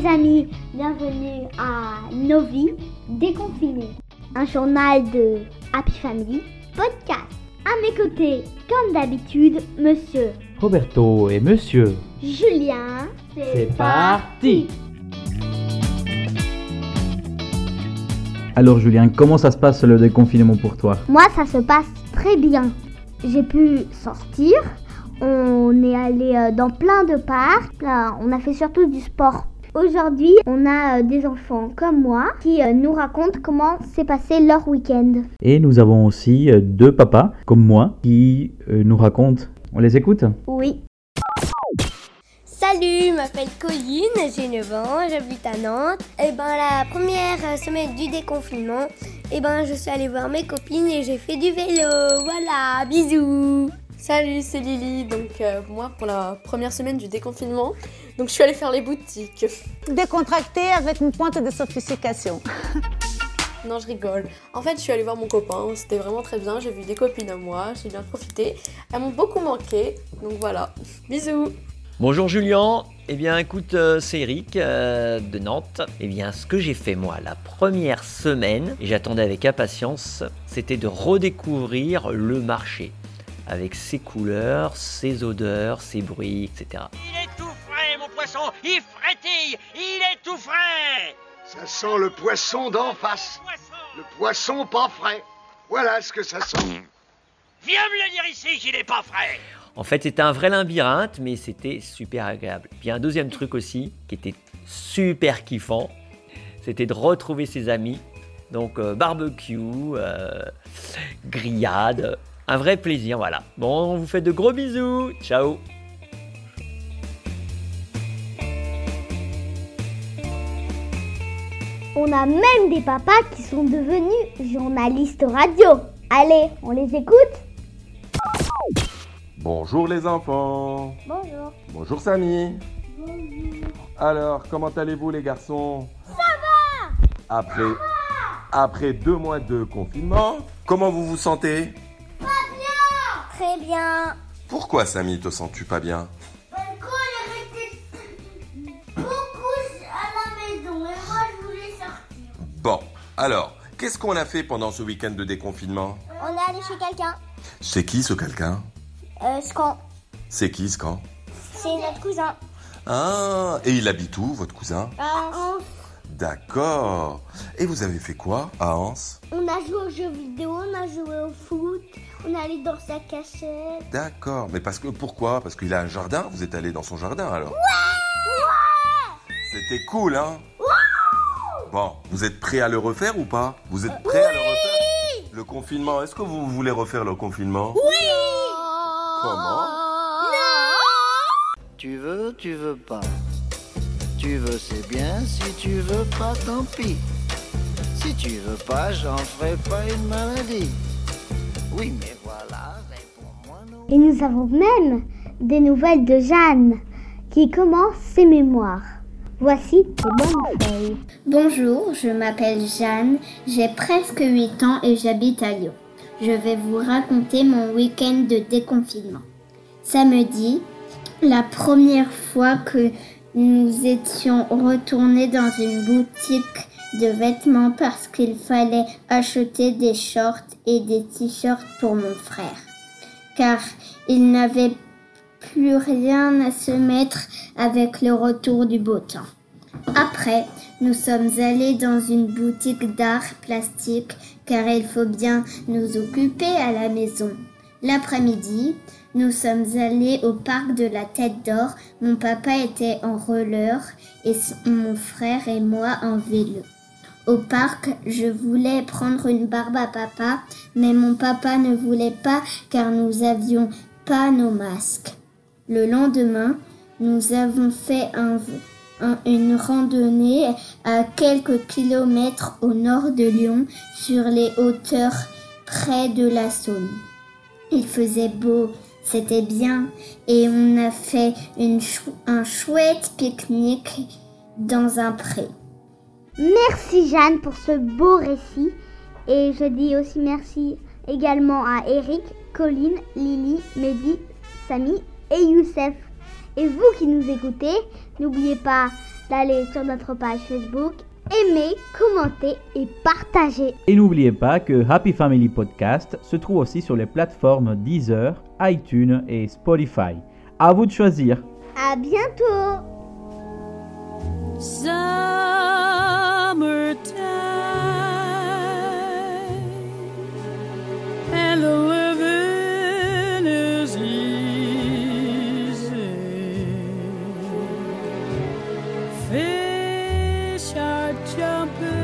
les amis, bienvenue à Novi Déconfiné, un journal de Happy Family podcast. À mes côtés, comme d'habitude, monsieur Roberto et monsieur. Julien. C'est parti Alors Julien, comment ça se passe le déconfinement pour toi? Moi, ça se passe très bien. J'ai pu sortir. On est allé euh, dans plein de parcs. Là, on a fait surtout du sport. Aujourd'hui, on a euh, des enfants comme moi qui euh, nous racontent comment s'est passé leur week-end. Et nous avons aussi euh, deux papas comme moi qui euh, nous racontent. On les écoute? Oui. Salut, je m'appelle Colline, j'ai 9 ans, j'habite à Nantes. Et ben la première semaine du déconfinement, et ben je suis allée voir mes copines et j'ai fait du vélo. Voilà, bisous. Salut, c'est Lily. Donc euh, moi, pour la première semaine du déconfinement, donc je suis allée faire les boutiques. Décontracté avec une pointe de sophistication. Non, je rigole. En fait, je suis allée voir mon copain. C'était vraiment très bien. J'ai vu des copines à moi. J'ai bien profité. Elles m'ont beaucoup manqué. Donc voilà. Bisous. Bonjour Julien, eh bien écoute, euh, c'est Eric euh, de Nantes. Eh bien ce que j'ai fait moi la première semaine, et j'attendais avec impatience, c'était de redécouvrir le marché. Avec ses couleurs, ses odeurs, ses bruits, etc. poisson Il frétille Il est tout frais Ça sent le poisson d'en face. Poisson Le poisson pas frais. Voilà ce que ça sent. Viens me le dire ici qu'il est pas frais En fait c'était un vrai labyrinthe, mais c'était super agréable. Puis un deuxième truc aussi, qui était super kiffant, c'était de retrouver ses amis. Donc euh, barbecue, euh, grillade, un vrai plaisir, voilà. Bon, on vous fait de gros bisous, ciao On a même des papas qui sont devenus journalistes radio. Allez, on les écoute Bonjour les enfants. Bonjour. Bonjour Samy. Alors, comment allez-vous les garçons? Ça va Après, après deux mois de confinement, comment vous vous sentez? Très bien. Pourquoi Samy te sens-tu pas bien? Alors, qu'est-ce qu'on a fait pendant ce week-end de déconfinement? On est allé chez quelqu'un. C'est qui ce quelqu'un? Euh, Scan. C'est qui camp? C'est notre cousin. Ah, et il habite où votre cousin? Ah, D'accord. Et vous avez fait quoi à Anse? On a joué aux jeux vidéo, on a joué au foot, on est allé dans sa cachette. D'accord, mais parce que pourquoi? Parce qu'il a un jardin, vous êtes allé dans son jardin alors? C'était cool, hein? Bon, vous êtes prêts à le refaire ou pas? Vous êtes prêts à le refaire? Le confinement, est-ce que vous voulez refaire le confinement? Oui Comment? Tu veux, tu veux pas. Tu veux, c'est bien. Si tu veux pas, tant pis. Si tu veux pas, j'en ferai pas une maladie. Oui, mais voilà, réponds-moi non. Et nous avons même des nouvelles de Jeanne qui commence ses mémoires. Voici les bonnes. Bonjour, je m'appelle Jeanne, j'ai presque 8 ans et j'habite à Lyon. Je vais vous raconter mon week-end de déconfinement. Samedi, la première fois que nous étions retournés dans une boutique de vêtements parce qu'il fallait acheter des shorts et des t-shirts pour mon frère. Car il n'avait plus rien à se mettre avec le retour du beau temps. Après, nous sommes allés dans une boutique d'art plastique car il faut bien nous occuper à la maison. L'après-midi, nous sommes allés au parc de la Tête d'Or. Mon papa était en roller et mon frère et moi en vélo. Au parc, je voulais prendre une barbe à papa, mais mon papa ne voulait pas car nous avions pas nos masques. Le lendemain, nous avons fait un, un- une randonnée à quelques kilomètres au nord de Lyon sur les hauteurs près de la Saône. Il faisait beau, c'était bien, et on a fait une un chouette pique-nique dans un pré. Merci Jeanne pour ce beau récit. Et je dis aussi merci également à Eric, Colline, Lily, Mehdi, Samy et Youssef. Et vous qui nous écoutez, n'oubliez pas d'aller sur notre page Facebook, aimer, commenter et partager. Et n'oubliez pas que Happy Family Podcast se trouve aussi sur les plateformes Deezer, iTunes et Spotify. À vous de choisir. À bientôt. So open.